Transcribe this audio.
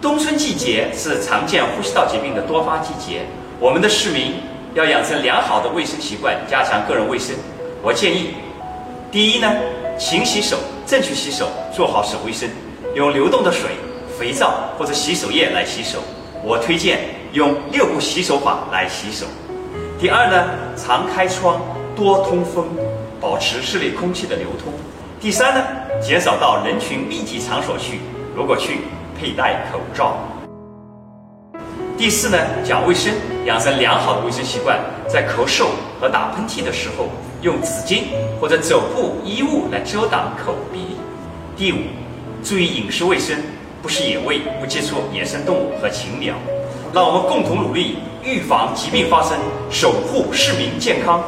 冬春季节是常见呼吸道疾病的多发季节，我们的市民要养成良好的卫生习惯，加强个人卫生。我建议，第一呢，勤洗手，正确洗手，做好手卫生，用流动的水、肥皂或者洗手液来洗手。我推荐用六步洗手法来洗手。第二呢，常开窗，多通风，保持室内空气的流通。第三呢，减少到人群密集场所去，如果去，佩戴口罩。第四呢，讲卫生，养成良好的卫生习惯，在咳嗽和打喷嚏的时候，用纸巾或者肘部衣物来遮挡口鼻。第五，注意饮食卫生，不食野味，不接触野生动物和禽鸟。让我们共同努力，预防疾病发生，守护市民健康。